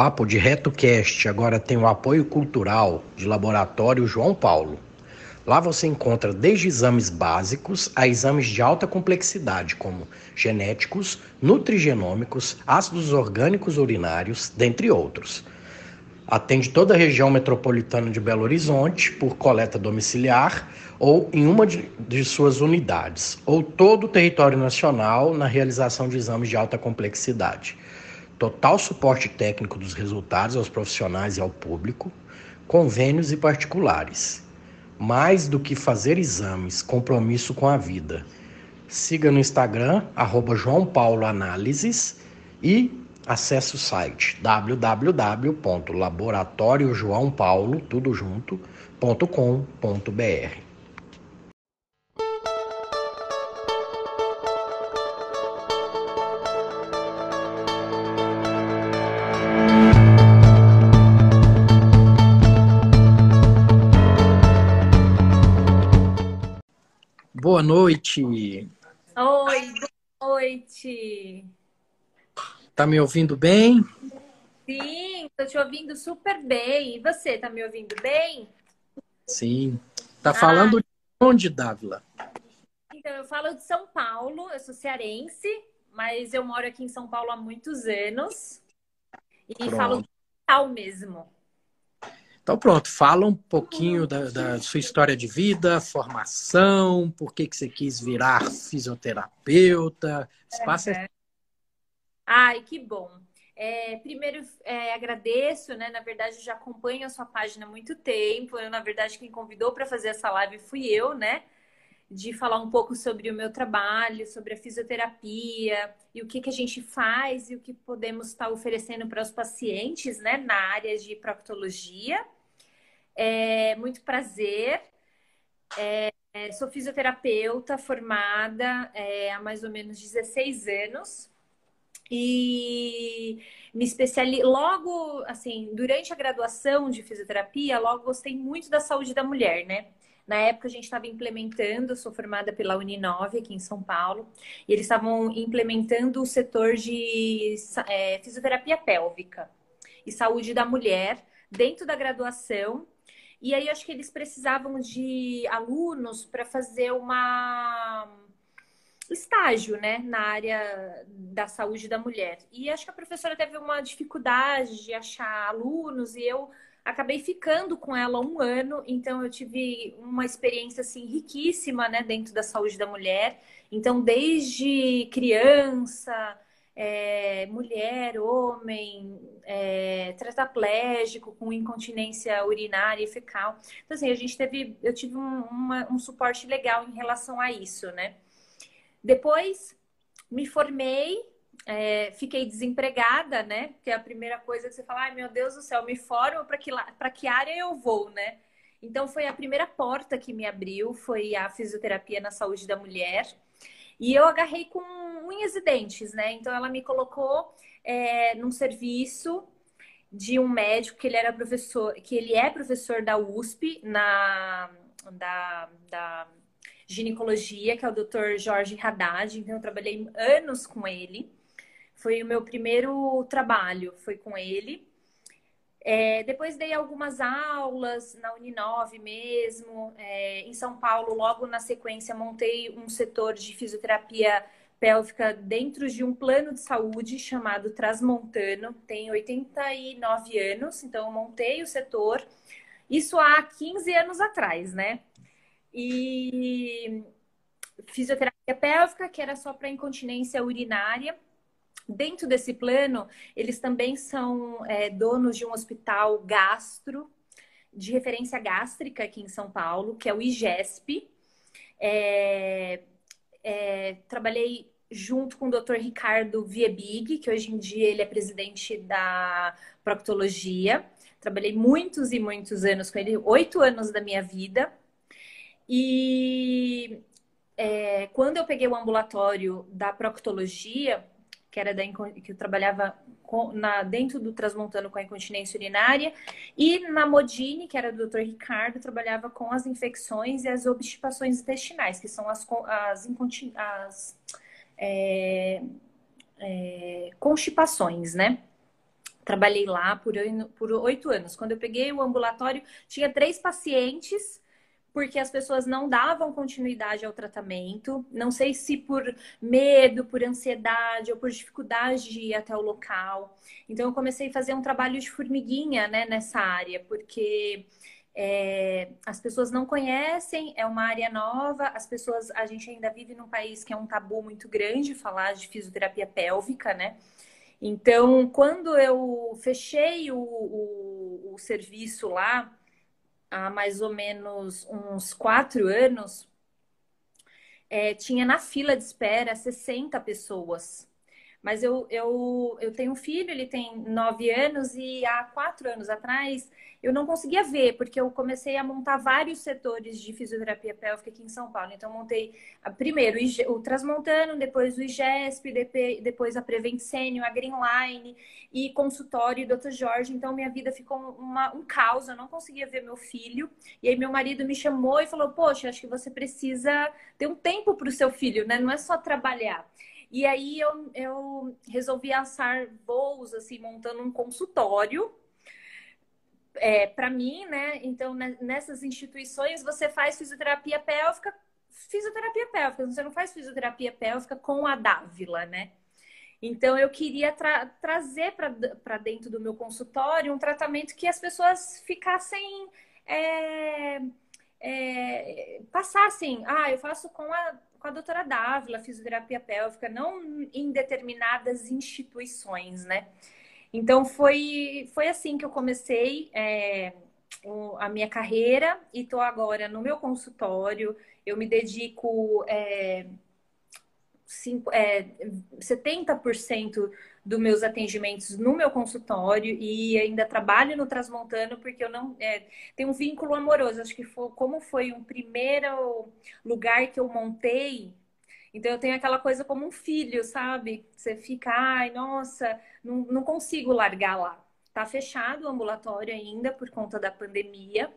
O Papo de RetoCast agora tem o apoio cultural de Laboratório João Paulo. Lá você encontra desde exames básicos a exames de alta complexidade, como genéticos, nutrigenômicos, ácidos orgânicos urinários, dentre outros. Atende toda a região metropolitana de Belo Horizonte por coleta domiciliar ou em uma de, de suas unidades, ou todo o território nacional na realização de exames de alta complexidade total suporte técnico dos resultados aos profissionais e ao público, convênios e particulares. Mais do que fazer exames, compromisso com a vida. Siga no Instagram, arroba João Paulo Análises e acesse o site www.laboratoriojoaopaulo, noite. Oi, boa noite. Tá me ouvindo bem? Sim, tô te ouvindo super bem. E você, tá me ouvindo bem? Sim. Tá falando ah. de onde, Dávila? Então, eu falo de São Paulo, eu sou cearense, mas eu moro aqui em São Paulo há muitos anos. E Pronto. falo de tal mesmo. Então, pronto, fala um pouquinho da, da, sua história de vida, formação, por que, que você quis virar fisioterapeuta. Espaço é... Ai, que bom. É, primeiro, é, agradeço, né? Na verdade, eu já acompanho a sua página há muito tempo. Eu, na verdade, quem convidou para fazer essa live fui eu, né? De falar um pouco sobre o meu trabalho, sobre a fisioterapia e o que, que a gente faz e o que podemos estar oferecendo para os pacientes, né? Na área de proctologia. É, muito prazer. É, sou fisioterapeuta formada é, há mais ou menos 16 anos. E me especializei logo, assim, durante a graduação de fisioterapia, logo gostei muito da saúde da mulher, né? Na época a gente estava implementando, sou formada pela Uninove aqui em São Paulo, e eles estavam implementando o setor de é, fisioterapia pélvica e saúde da mulher dentro da graduação e aí acho que eles precisavam de alunos para fazer uma estágio, né, na área da saúde da mulher. E acho que a professora teve uma dificuldade de achar alunos e eu acabei ficando com ela um ano, então eu tive uma experiência assim riquíssima, né, dentro da saúde da mulher. Então, desde criança, é, mulher, homem, é, tetraplégico, com incontinência urinária e fecal. Então, assim, a gente teve, eu tive um, uma, um suporte legal em relação a isso, né? Depois, me formei, é, fiquei desempregada, né? Porque a primeira coisa que você fala, ai meu Deus do céu, me formo, para que, que área eu vou, né? Então, foi a primeira porta que me abriu, foi a fisioterapia na saúde da mulher. E eu agarrei com unhas e dentes, né? Então ela me colocou é, num serviço de um médico que ele era professor, que ele é professor da USP na da, da ginecologia, que é o Dr. Jorge Haddad. Então eu trabalhei anos com ele. Foi o meu primeiro trabalho, foi com ele. É, depois dei algumas aulas na Uninove mesmo. É, em São Paulo, logo na sequência, montei um setor de fisioterapia pélvica dentro de um plano de saúde chamado Transmontano. Tem 89 anos, então eu montei o setor. Isso há 15 anos atrás, né? E fisioterapia pélvica, que era só para incontinência urinária Dentro desse plano, eles também são é, donos de um hospital gastro. de referência gástrica aqui em São Paulo, que é o IGESP. É, é, trabalhei junto com o Dr. Ricardo Viebig, que hoje em dia ele é presidente da proctologia. Trabalhei muitos e muitos anos com ele, oito anos da minha vida. E é, quando eu peguei o ambulatório da proctologia, que era da que eu trabalhava com, na, dentro do Transmontano com a incontinência urinária, e na Modine, que era do Dr. Ricardo, trabalhava com as infecções e as obstipações intestinais, que são as, as, as é, é, constipações, né? Trabalhei lá por oito anos. Quando eu peguei o ambulatório, tinha três pacientes porque as pessoas não davam continuidade ao tratamento. Não sei se por medo, por ansiedade ou por dificuldade de ir até o local. Então, eu comecei a fazer um trabalho de formiguinha né, nessa área, porque é, as pessoas não conhecem, é uma área nova, as pessoas, a gente ainda vive num país que é um tabu muito grande falar de fisioterapia pélvica, né? Então, quando eu fechei o, o, o serviço lá, há mais ou menos uns quatro anos, é, tinha na fila de espera 60 pessoas. Mas eu, eu, eu tenho um filho, ele tem nove anos, e há quatro anos atrás eu não conseguia ver, porque eu comecei a montar vários setores de fisioterapia pélvica aqui em São Paulo. Então, montei primeiro o Transmontano, depois o IGESP, depois a Prevent Senior, a Greenline e consultório Dr. Jorge. Então, minha vida ficou uma, um caos, eu não conseguia ver meu filho. E aí, meu marido me chamou e falou: Poxa, acho que você precisa ter um tempo para o seu filho, né? Não é só trabalhar. E aí eu, eu resolvi assar voos, assim, montando um consultório é, para mim, né? Então, nessas instituições, você faz fisioterapia pélvica, fisioterapia pélvica, você não faz fisioterapia pélvica com a Dávila, né? Então, eu queria tra trazer para dentro do meu consultório um tratamento que as pessoas ficassem. É, é, passassem. Ah, eu faço com a, com a doutora Dávila, fisioterapia pélvica, não em determinadas instituições, né? Então foi, foi assim que eu comecei é, a minha carreira e estou agora no meu consultório. Eu me dedico é, cinco, é, 70% dos meus atendimentos no meu consultório e ainda trabalho no Transmontano porque eu não é, tenho um vínculo amoroso. Acho que foi, como foi um primeiro lugar que eu montei então eu tenho aquela coisa como um filho, sabe? Você fica, ai, nossa, não, não consigo largar lá. Tá fechado o ambulatório ainda por conta da pandemia,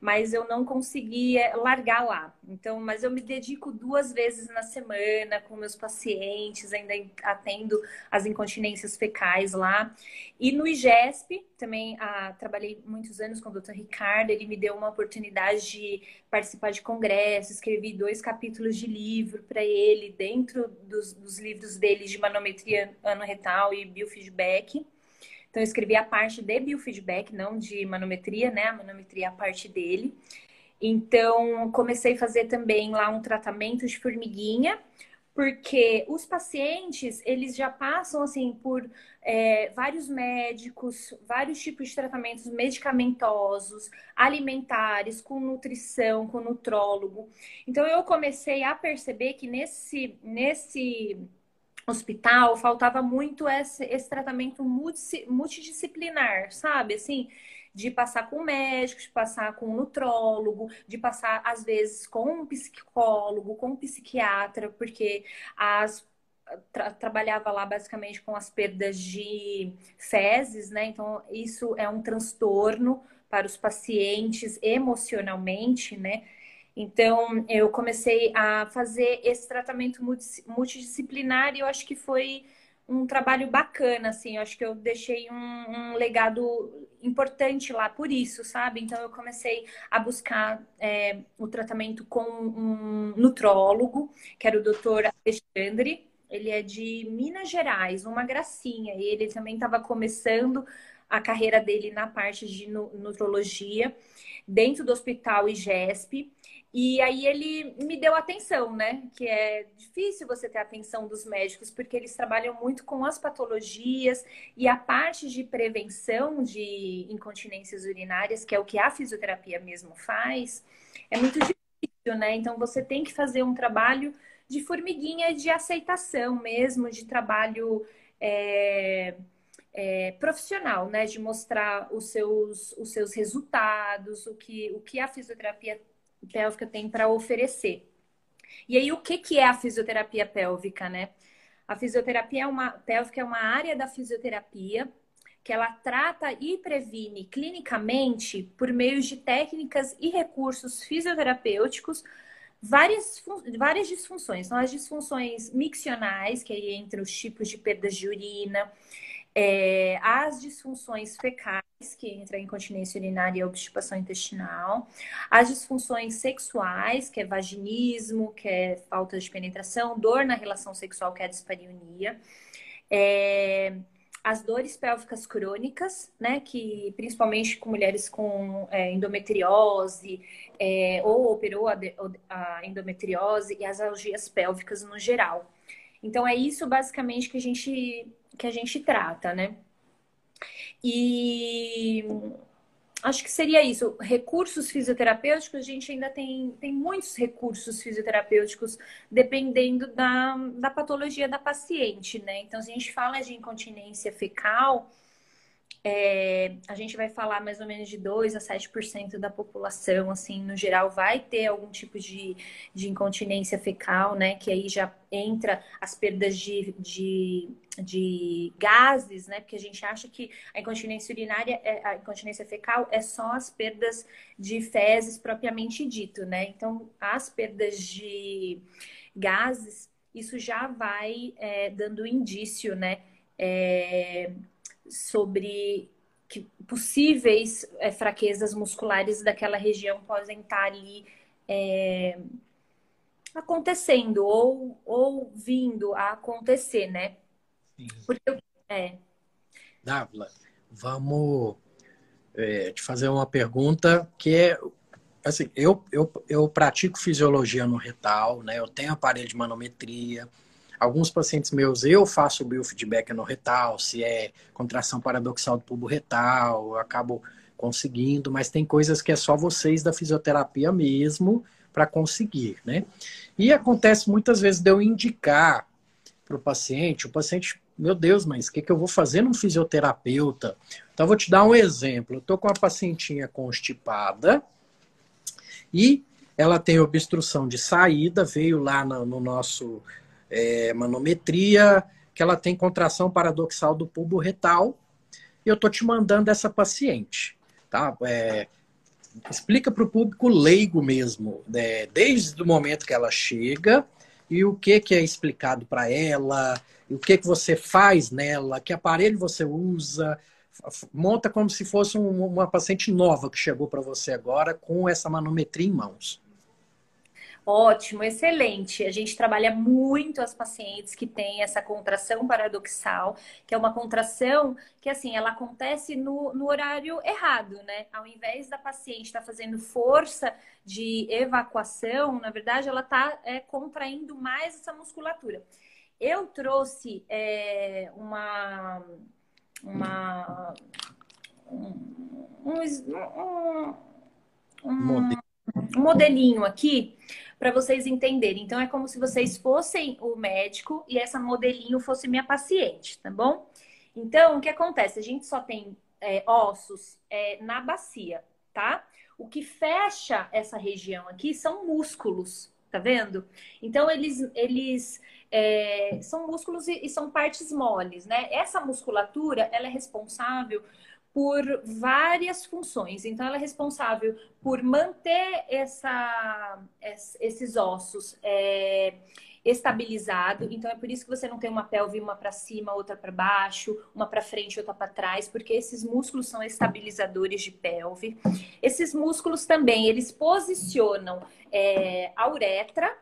mas eu não consegui é, largar lá. Então, mas eu me dedico duas vezes na semana com meus pacientes, ainda atendo as incontinências fecais lá. E no IGESP, também ah, trabalhei muitos anos com o Dr. Ricardo, ele me deu uma oportunidade de participar de congressos, escrevi dois capítulos de livro para ele, dentro dos, dos livros dele de manometria anorretal e biofeedback. Então, eu escrevi a parte de biofeedback, não de manometria, né? A manometria é a parte dele. Então, comecei a fazer também lá um tratamento de formiguinha, porque os pacientes, eles já passam, assim, por é, vários médicos, vários tipos de tratamentos medicamentosos, alimentares, com nutrição, com nutrólogo. Então, eu comecei a perceber que nesse, nesse hospital, faltava muito esse, esse tratamento multidisciplinar, sabe? Assim, de passar com médico, de passar com um nutrólogo, de passar, às vezes, com um psicólogo, com um psiquiatra, porque as Tra trabalhava lá basicamente com as perdas de fezes, né? Então, isso é um transtorno para os pacientes emocionalmente, né? Então, eu comecei a fazer esse tratamento multidisciplinar e eu acho que foi um trabalho bacana, assim. Eu acho que eu deixei um, um legado importante lá por isso, sabe? Então, eu comecei a buscar é, o tratamento com um nutrólogo, que era o doutor Alexandre. Ele é de Minas Gerais, uma gracinha. E ele também estava começando a carreira dele na parte de nutrologia, dentro do Hospital IGESP. E aí ele me deu atenção, né? Que é difícil você ter atenção dos médicos, porque eles trabalham muito com as patologias e a parte de prevenção de incontinências urinárias, que é o que a fisioterapia mesmo faz, é muito difícil, né? Então você tem que fazer um trabalho de formiguinha de aceitação mesmo, de trabalho. É é, profissional, né? De mostrar os seus, os seus resultados, o que, o que a fisioterapia pélvica tem para oferecer. E aí, o que, que é a fisioterapia pélvica, né? A fisioterapia é uma, pélvica é uma área da fisioterapia que ela trata e previne clinicamente, por meio de técnicas e recursos fisioterapêuticos, várias, várias disfunções. São as disfunções miccionais, que aí entre os tipos de perdas de urina, é, as disfunções fecais, que entra incontinência urinária e obstipação intestinal, as disfunções sexuais, que é vaginismo, que é falta de penetração, dor na relação sexual, que é dispareunia, é, as dores pélvicas crônicas, né, que principalmente com mulheres com é, endometriose é, ou operou a, a endometriose e as algias pélvicas no geral. Então é isso basicamente que a gente que a gente trata, né? E acho que seria isso. Recursos fisioterapêuticos, a gente ainda tem, tem muitos recursos fisioterapêuticos dependendo da, da patologia da paciente, né? Então, se a gente fala de incontinência fecal, é, a gente vai falar mais ou menos de 2 a 7% da população, assim, no geral, vai ter algum tipo de, de incontinência fecal, né? Que aí já entra as perdas de, de, de gases, né? Porque a gente acha que a incontinência urinária, é, a incontinência fecal é só as perdas de fezes propriamente dito, né? Então, as perdas de gases, isso já vai é, dando indício, né? É, sobre que possíveis é, fraquezas musculares daquela região podem estar ali é, acontecendo ou, ou vindo a acontecer, né? Porque é. Dávila, vamos é, te fazer uma pergunta que é assim, eu, eu, eu pratico fisiologia no retal, né? Eu tenho aparelho de manometria, Alguns pacientes meus, eu faço o biofeedback no retal, se é contração paradoxal do pubo retal, eu acabo conseguindo, mas tem coisas que é só vocês da fisioterapia mesmo para conseguir, né? E acontece muitas vezes de eu indicar para o paciente, o paciente, meu Deus, mas o que, que eu vou fazer num fisioterapeuta? Então, vou te dar um exemplo. Eu estou com uma pacientinha constipada e ela tem obstrução de saída, veio lá no, no nosso é, manometria, que ela tem contração paradoxal do bulbo retal. E eu estou te mandando essa paciente. Tá? É, explica para o público leigo mesmo, né? desde o momento que ela chega e o que, que é explicado para ela, o que, que você faz nela, que aparelho você usa. Monta como se fosse um, uma paciente nova que chegou para você agora com essa manometria em mãos. Ótimo, excelente. A gente trabalha muito as pacientes que têm essa contração paradoxal, que é uma contração que, assim, ela acontece no, no horário errado, né? Ao invés da paciente estar tá fazendo força de evacuação, na verdade, ela está é, contraindo mais essa musculatura. Eu trouxe é, uma. uma um, um, um, um modelinho aqui para vocês entenderem. Então, é como se vocês fossem o médico e essa modelinho fosse minha paciente, tá bom? Então, o que acontece? A gente só tem é, ossos é, na bacia, tá? O que fecha essa região aqui são músculos, tá vendo? Então, eles, eles é, são músculos e, e, são partes moles, né? Essa musculatura, ela é responsável por várias funções. Então, ela é responsável por manter essa, esses ossos é. Então, é por isso que você não tem uma pelve uma para cima, outra para baixo, uma para frente, outra para trás, porque esses músculos são estabilizadores de pelve. Esses músculos também, eles posicionam é, a uretra,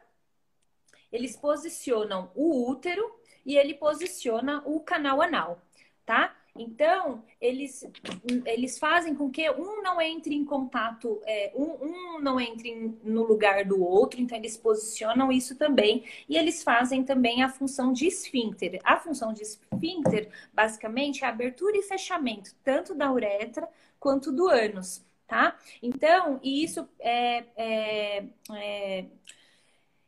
eles posicionam o útero e ele posiciona o canal anal, tá? Então, eles, eles fazem com que um não entre em contato, é, um, um não entre no lugar do outro, então eles posicionam isso também. E eles fazem também a função de esfíncter. A função de esfíncter, basicamente, é a abertura e fechamento, tanto da uretra quanto do ânus, tá? Então, e isso é, é, é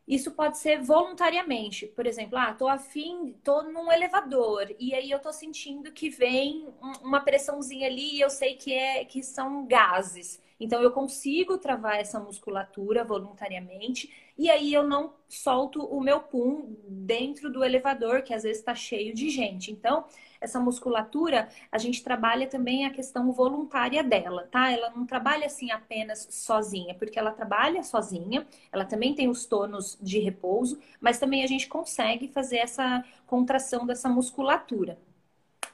isso pode ser voluntariamente. Por exemplo, ah, tô afim, tô num elevador e aí eu tô sentindo que vem uma pressãozinha ali e eu sei que é que são gases. Então eu consigo travar essa musculatura voluntariamente e aí eu não solto o meu pum dentro do elevador, que às vezes está cheio de gente. Então, essa musculatura, a gente trabalha também a questão voluntária dela, tá? Ela não trabalha assim apenas sozinha, porque ela trabalha sozinha, ela também tem os tonos de repouso, mas também a gente consegue fazer essa contração dessa musculatura.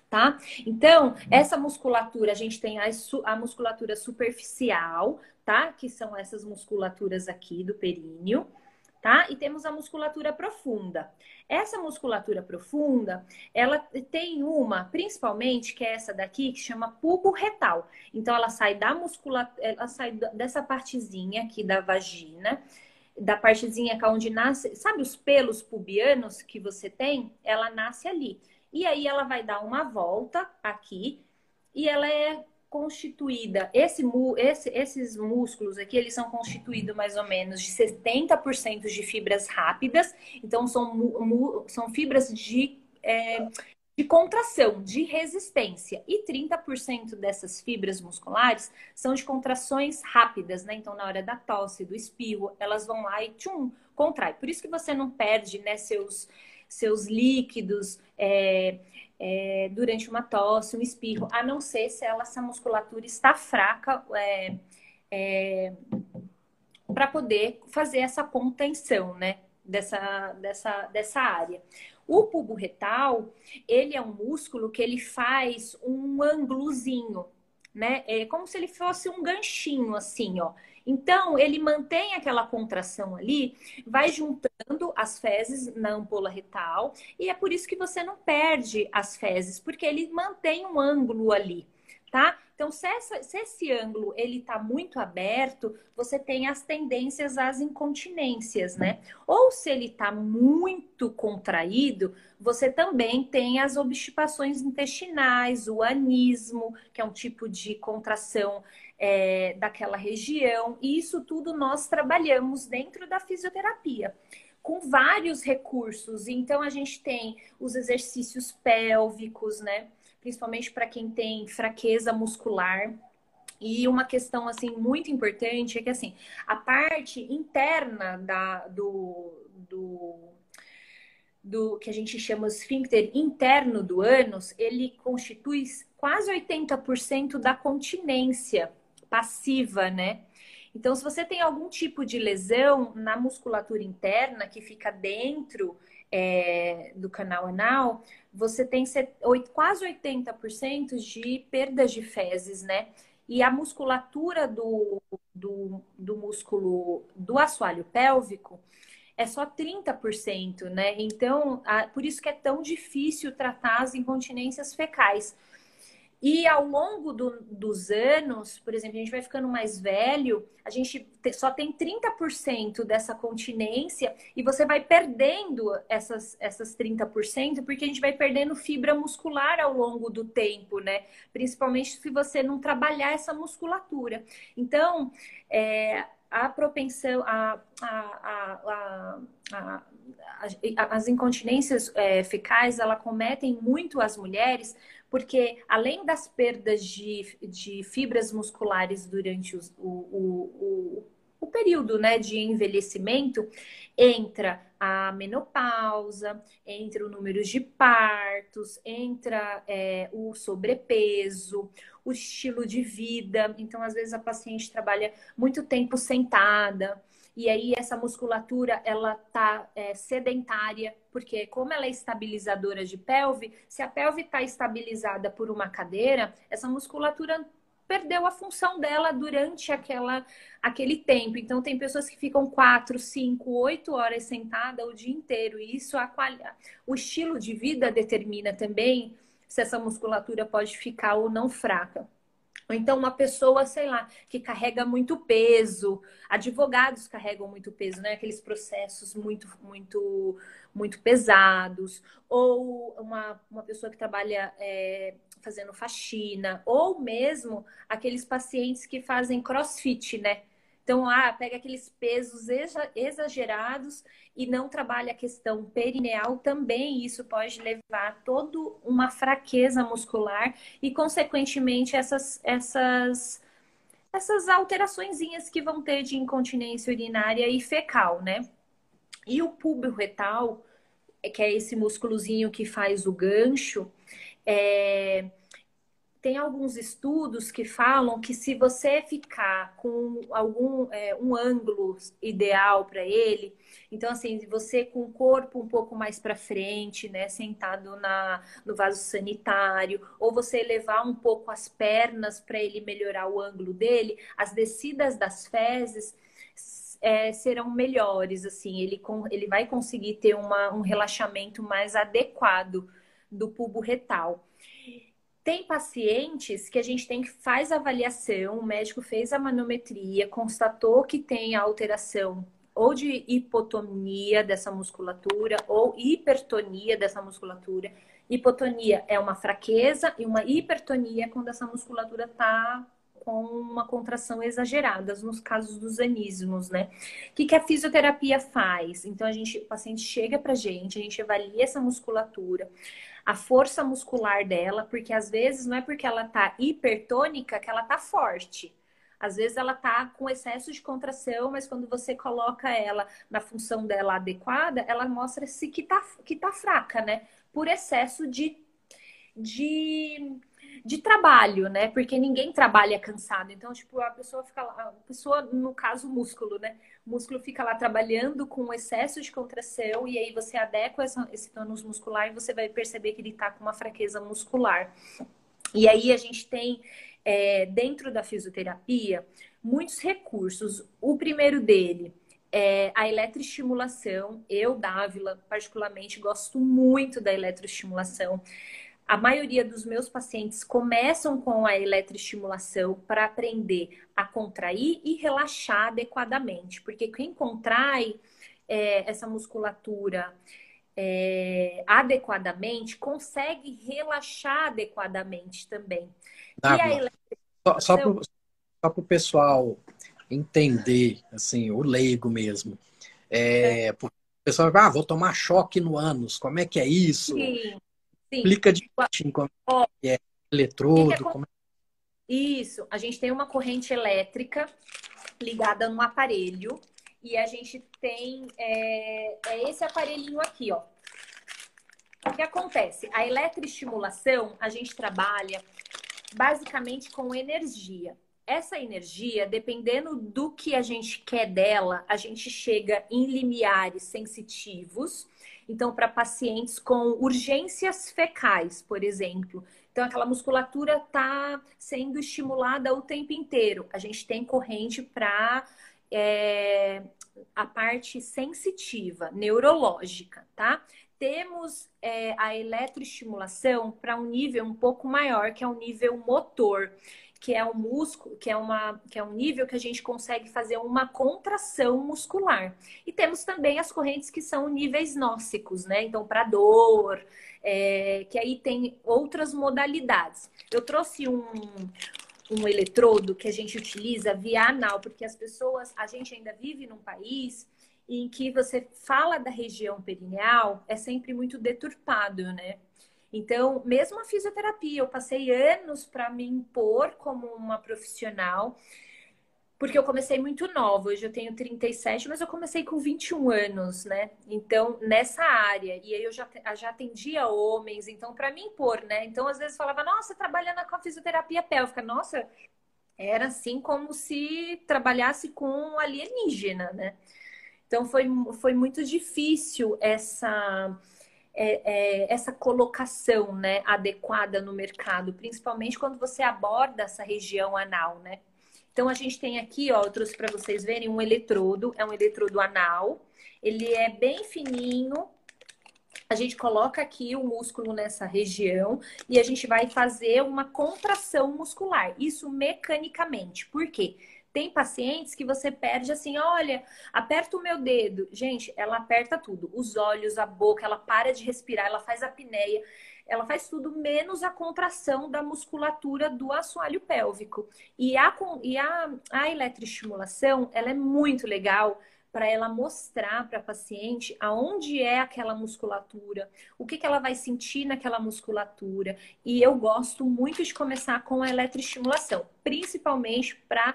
Tá? Então, essa musculatura, a gente tem a, a musculatura superficial, tá? Que são essas musculaturas aqui do períneo tá? E temos a musculatura profunda. Essa musculatura profunda, ela tem uma, principalmente, que é essa daqui, que chama pubo retal. Então, ela sai da musculatura, ela sai dessa partezinha aqui da vagina, da partezinha que é onde nasce, sabe os pelos pubianos que você tem? Ela nasce ali. E aí ela vai dar uma volta aqui e ela é constituída, esse, esse, esses músculos aqui, eles são constituídos mais ou menos de 70% de fibras rápidas, então são, são fibras de, é, de contração, de resistência, e 30% dessas fibras musculares são de contrações rápidas, né? Então, na hora da tosse, do espirro, elas vão lá e tchum, contrai. Por isso que você não perde, né, seus, seus líquidos, é, é, durante uma tosse, um espirro, a não ser se ela, essa musculatura está fraca é, é, para poder fazer essa contenção, né? Dessa, dessa, dessa área. O pubo retal, ele é um músculo que ele faz um ângulozinho, né? É como se ele fosse um ganchinho, assim, ó. Então, ele mantém aquela contração ali, vai juntando as fezes na ampola retal, e é por isso que você não perde as fezes, porque ele mantém um ângulo ali, tá? Então, se, essa, se esse ângulo ele está muito aberto, você tem as tendências às incontinências, né? Ou se ele está muito contraído, você também tem as obstipações intestinais, o anismo, que é um tipo de contração é, daquela região. E isso tudo nós trabalhamos dentro da fisioterapia com vários recursos. Então, a gente tem os exercícios pélvicos, né? Principalmente para quem tem fraqueza muscular. E uma questão, assim, muito importante é que, assim, a parte interna da, do, do, do que a gente chama esfíncter interno do ânus, ele constitui quase 80% da continência passiva, né? Então, se você tem algum tipo de lesão na musculatura interna que fica dentro é, do canal anal, você tem quase 80% de perdas de fezes, né? E a musculatura do, do, do músculo do assoalho pélvico é só 30%, né? Então, a, por isso que é tão difícil tratar as incontinências fecais e ao longo do, dos anos, por exemplo, a gente vai ficando mais velho, a gente só tem 30% dessa continência e você vai perdendo essas, essas 30% porque a gente vai perdendo fibra muscular ao longo do tempo, né? Principalmente se você não trabalhar essa musculatura. Então, é, a propensão, a, a, a, as incontinências é, fecais, ela cometem muito as mulheres porque além das perdas de, de fibras musculares durante os, o, o, o, o período né, de envelhecimento, entra a menopausa, entra o número de partos, entra é, o sobrepeso, o estilo de vida. Então, às vezes, a paciente trabalha muito tempo sentada e aí essa musculatura ela tá é, sedentária, porque como ela é estabilizadora de pelve, se a pelve está estabilizada por uma cadeira, essa musculatura perdeu a função dela durante aquela, aquele tempo. Então, tem pessoas que ficam quatro, cinco, oito horas sentada o dia inteiro. E isso, a quali... o estilo de vida determina também se essa musculatura pode ficar ou não fraca. Ou então uma pessoa, sei lá, que carrega muito peso, advogados carregam muito peso, né? Aqueles processos muito, muito, muito pesados, ou uma, uma pessoa que trabalha é, fazendo faxina, ou mesmo aqueles pacientes que fazem crossfit, né? Então, ah, pega aqueles pesos exagerados e não trabalha a questão perineal, também isso pode levar a toda uma fraqueza muscular e, consequentemente, essas, essas, essas alterações que vão ter de incontinência urinária e fecal, né? E o púbio retal, que é esse músculozinho que faz o gancho, é tem alguns estudos que falam que se você ficar com algum é, um ângulo ideal para ele, então assim, você com o corpo um pouco mais para frente, né, sentado na, no vaso sanitário, ou você elevar um pouco as pernas para ele melhorar o ângulo dele, as descidas das fezes é, serão melhores, assim, ele, com, ele vai conseguir ter uma, um relaxamento mais adequado do pubo retal. Tem pacientes que a gente tem que faz avaliação, o médico fez a manometria, constatou que tem a alteração ou de hipotonia dessa musculatura ou hipertonia dessa musculatura. Hipotonia é uma fraqueza e uma hipertonia é quando essa musculatura está com uma contração exagerada, nos casos dos anismos, né? O que, que a fisioterapia faz? Então, a gente, o paciente chega pra gente, a gente avalia essa musculatura, a força muscular dela, porque às vezes não é porque ela tá hipertônica que ela tá forte. Às vezes ela tá com excesso de contração, mas quando você coloca ela na função dela adequada, ela mostra-se que tá, que tá fraca, né? Por excesso de, de de trabalho, né? Porque ninguém trabalha cansado. Então, tipo, a pessoa fica lá, a pessoa, no caso, o músculo, né? O músculo fica lá trabalhando com excesso de contração e aí você adequa esse tônus muscular e você vai perceber que ele tá com uma fraqueza muscular. E aí a gente tem, é, dentro da fisioterapia, muitos recursos. O primeiro dele é a eletroestimulação. Eu, Dávila, particularmente, gosto muito da eletroestimulação a maioria dos meus pacientes começam com a eletroestimulação para aprender a contrair e relaxar adequadamente, porque quem contrai é, essa musculatura é, adequadamente consegue relaxar adequadamente também. Tá, só, só para o pessoal entender, assim, o leigo mesmo. É, é. O pessoal vai, ah, vou tomar choque no ânus, como é que é isso? Sim. Sim. Explica direitinho como é, eletrodo. Que que é... Como... Isso, a gente tem uma corrente elétrica ligada no aparelho e a gente tem é, é esse aparelhinho aqui, ó. O que acontece? A eletroestimulação, a gente trabalha basicamente com energia. Essa energia, dependendo do que a gente quer dela, a gente chega em limiares sensitivos então, para pacientes com urgências fecais, por exemplo. Então, aquela musculatura está sendo estimulada o tempo inteiro. A gente tem corrente para é, a parte sensitiva, neurológica, tá? Temos é, a eletroestimulação para um nível um pouco maior, que é o nível motor que é um músculo, que é, uma, que é um nível que a gente consegue fazer uma contração muscular. E temos também as correntes que são níveis nóxicos, né? Então, para dor, é, que aí tem outras modalidades. Eu trouxe um, um eletrodo que a gente utiliza via anal, porque as pessoas, a gente ainda vive num país em que você fala da região perineal, é sempre muito deturpado, né? Então, mesmo a fisioterapia, eu passei anos para me impor como uma profissional, porque eu comecei muito nova. Hoje eu tenho 37, mas eu comecei com 21 anos, né? Então, nessa área. E aí eu já, já atendia homens, então, para me impor, né? Então, às vezes falava, nossa, trabalhando com a fisioterapia pélvica. Nossa, era assim como se trabalhasse com alienígena, né? Então, foi, foi muito difícil essa é, é, essa colocação né, adequada no mercado, principalmente quando você aborda essa região anal, né? Então a gente tem aqui, ó, eu trouxe para vocês verem um eletrodo, é um eletrodo anal. Ele é bem fininho, a gente coloca aqui o músculo nessa região e a gente vai fazer uma contração muscular. Isso mecanicamente. Por quê? Tem pacientes que você perde assim, olha, aperta o meu dedo. Gente, ela aperta tudo. Os olhos, a boca, ela para de respirar, ela faz apneia. Ela faz tudo menos a contração da musculatura do assoalho pélvico. E a, e a, a eletroestimulação, ela é muito legal para ela mostrar para a paciente aonde é aquela musculatura, o que, que ela vai sentir naquela musculatura. E eu gosto muito de começar com a eletroestimulação, principalmente para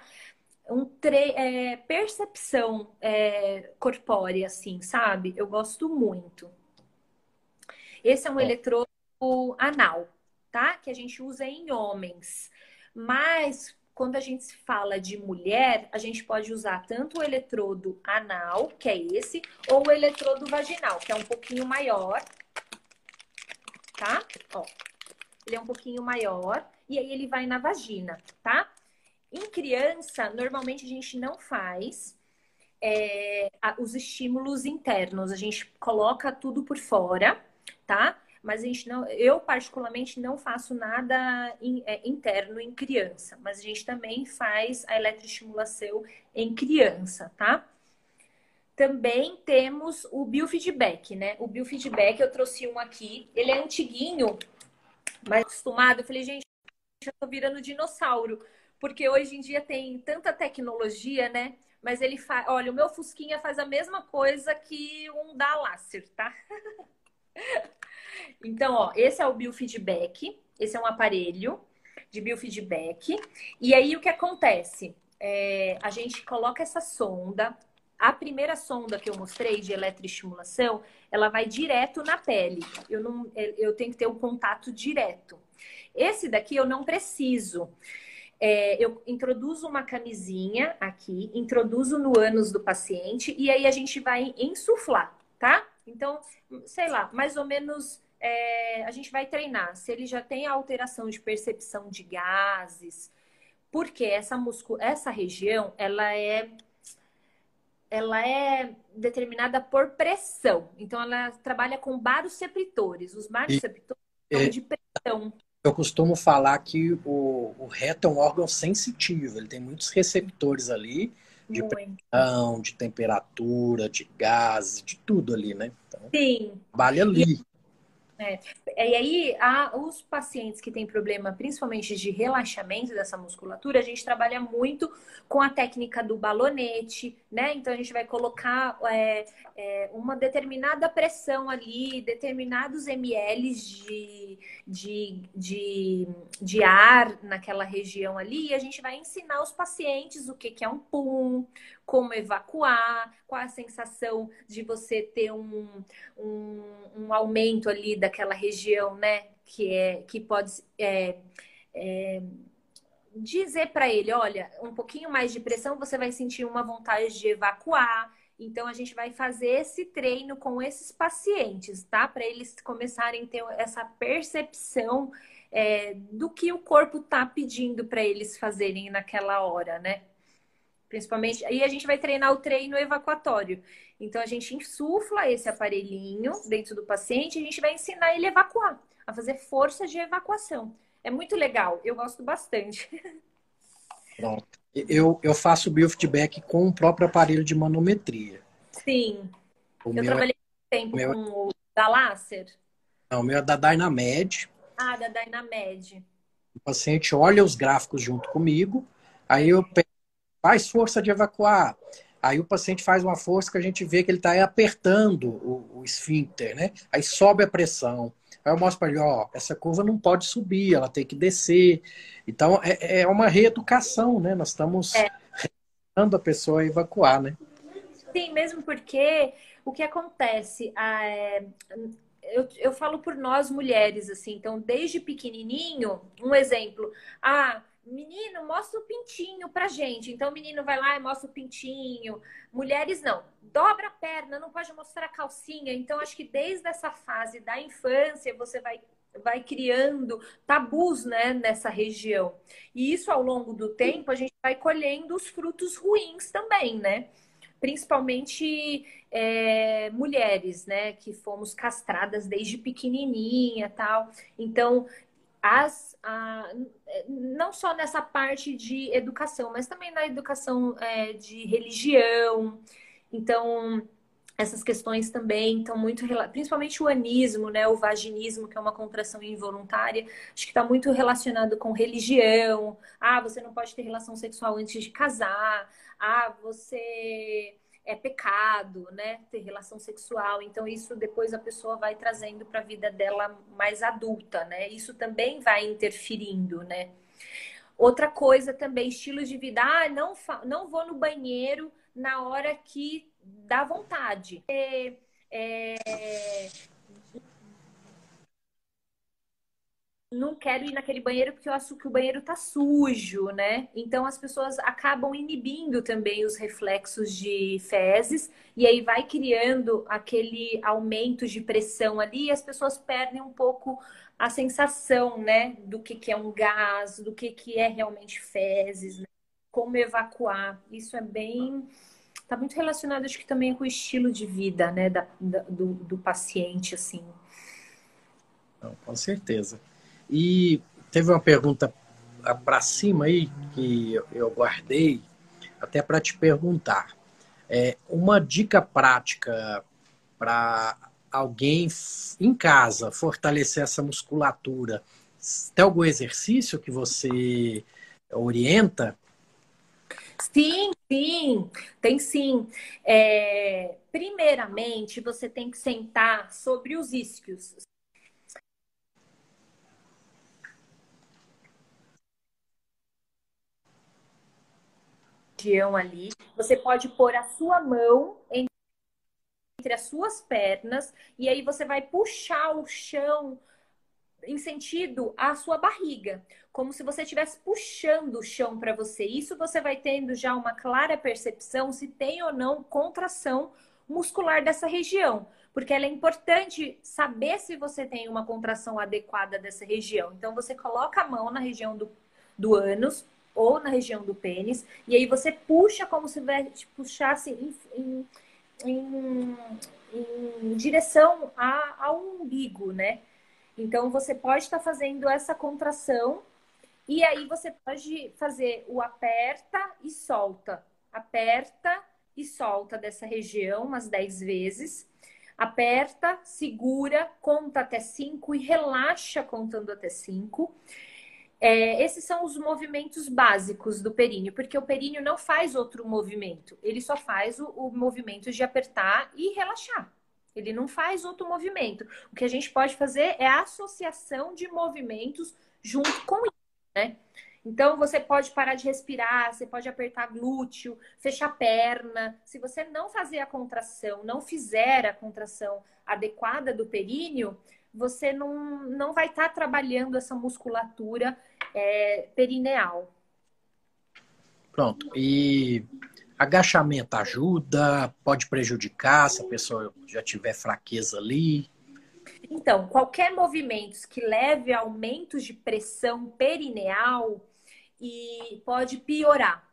um tre é, percepção é, corpórea, assim, sabe? Eu gosto muito. Esse é um é. eletrodo anal, tá? Que a gente usa em homens. Mas quando a gente fala de mulher, a gente pode usar tanto o eletrodo anal, que é esse, ou o eletrodo vaginal, que é um pouquinho maior, tá? Ó, ele é um pouquinho maior e aí ele vai na vagina, tá? Em criança, normalmente a gente não faz é, os estímulos internos, a gente coloca tudo por fora, tá? mas a gente não, eu particularmente não faço nada in, é, interno em criança, mas a gente também faz a eletroestimulação em criança, tá? Também temos o biofeedback, né? O biofeedback eu trouxe um aqui, ele é antiguinho, mas acostumado. Eu falei, gente, eu tô virando dinossauro, porque hoje em dia tem tanta tecnologia, né? Mas ele faz, olha, o meu Fusquinha faz a mesma coisa que um da Láser, tá? Então, ó, esse é o biofeedback, esse é um aparelho de biofeedback. E aí o que acontece? É, a gente coloca essa sonda. A primeira sonda que eu mostrei de eletroestimulação, ela vai direto na pele. Eu, não, eu tenho que ter um contato direto. Esse daqui eu não preciso. É, eu introduzo uma camisinha aqui, introduzo no ânus do paciente e aí a gente vai insuflar, tá? Então, sei lá, mais ou menos é, a gente vai treinar se ele já tem alteração de percepção de gases, porque essa muscu essa região ela é ela é determinada por pressão. Então ela trabalha com baroceptores. Os baroceptores são é, de pressão. Eu costumo falar que o, o reto é um órgão sensitivo, ele tem muitos receptores ali de Muito. pressão, de temperatura, de gases, de tudo ali, né? Então, Sim. Trabalha ali. É. E aí, a, os pacientes que têm problema, principalmente de relaxamento dessa musculatura, a gente trabalha muito com a técnica do balonete, né? Então, a gente vai colocar é, é, uma determinada pressão ali, determinados ml de, de, de, de ar naquela região ali, e a gente vai ensinar os pacientes o que, que é um pum, como evacuar, qual a sensação de você ter um, um, um aumento ali daquela região, né? Que, é, que pode é, é, dizer para ele, olha, um pouquinho mais de pressão, você vai sentir uma vontade de evacuar. Então, a gente vai fazer esse treino com esses pacientes, tá? Para eles começarem a ter essa percepção é, do que o corpo tá pedindo para eles fazerem naquela hora, né? Principalmente, aí a gente vai treinar o treino evacuatório. Então a gente insufla esse aparelhinho dentro do paciente e a gente vai ensinar ele a evacuar, a fazer força de evacuação. É muito legal, eu gosto bastante. Pronto. Eu, eu faço biofeedback com o próprio aparelho de manometria. Sim. O eu trabalhei é... tempo meu... com o da Láser. Não, o meu é da Dynamed. Ah, da Dynamed. O paciente olha os gráficos junto comigo, aí eu pego faz força de evacuar. Aí o paciente faz uma força que a gente vê que ele está apertando o, o esfíncter, né? Aí sobe a pressão. Aí eu mostro para ele, ó, essa curva não pode subir, ela tem que descer. Então é, é uma reeducação, né? Nós estamos é. a pessoa a evacuar, né? Sim, mesmo porque o que acontece, é, eu, eu falo por nós mulheres, assim, então desde pequenininho, um exemplo, ah, menino, mostra o pintinho pra gente. Então o menino vai lá e mostra o pintinho. Mulheres não, dobra a perna, não pode mostrar a calcinha. Então acho que desde essa fase da infância você vai vai criando tabus, né, nessa região. E isso ao longo do tempo a gente vai colhendo os frutos ruins também, né? principalmente é, mulheres, né, que fomos castradas desde pequenininha, tal. Então, as, a, não só nessa parte de educação, mas também na educação é, de religião. Então, essas questões também estão muito, principalmente o anismo, né, o vaginismo, que é uma contração involuntária, acho que está muito relacionado com religião. Ah, você não pode ter relação sexual antes de casar. Ah, você é pecado, né, ter relação sexual. Então isso depois a pessoa vai trazendo para a vida dela mais adulta, né? Isso também vai interferindo, né? Outra coisa também, estilo de vida. Ah, não, não vou no banheiro na hora que dá vontade. É, é, não quero ir naquele banheiro porque eu acho que o banheiro tá sujo, né? Então as pessoas acabam inibindo também os reflexos de fezes e aí vai criando aquele aumento de pressão ali e as pessoas perdem um pouco a sensação, né, do que, que é um gás, do que, que é realmente fezes, né? como evacuar. Isso é bem está muito relacionado, acho que também com o estilo de vida, né, da, da do, do, paciente, assim. Não, com certeza. E teve uma pergunta para cima aí que eu guardei até para te perguntar. É, uma dica prática para alguém em casa fortalecer essa musculatura. Tem algum exercício que você orienta? Sim, sim, tem sim. É, primeiramente, você tem que sentar sobre os isquios. Ali, você pode pôr a sua mão entre as suas pernas e aí você vai puxar o chão em sentido à sua barriga, como se você estivesse puxando o chão para você. Isso você vai tendo já uma clara percepção se tem ou não contração muscular dessa região, porque ela é importante saber se você tem uma contração adequada dessa região. Então você coloca a mão na região do, do ânus ou na região do pênis e aí você puxa como se puxasse em, em, em, em direção a, ao umbigo, né? Então, você pode estar fazendo essa contração e aí você pode fazer o aperta e solta. Aperta e solta dessa região umas 10 vezes. Aperta, segura, conta até 5 e relaxa contando até 5. É, esses são os movimentos básicos do períneo, porque o períneo não faz outro movimento, ele só faz o, o movimento de apertar e relaxar. Ele não faz outro movimento. O que a gente pode fazer é a associação de movimentos junto com isso, né? Então você pode parar de respirar, você pode apertar glúteo, fechar perna. Se você não fazer a contração, não fizer a contração adequada do períneo, você não, não vai estar tá trabalhando essa musculatura é, perineal. Pronto. E Agachamento ajuda, pode prejudicar se a pessoa já tiver fraqueza ali. Então, qualquer movimento que leve a aumentos de pressão perineal e pode piorar.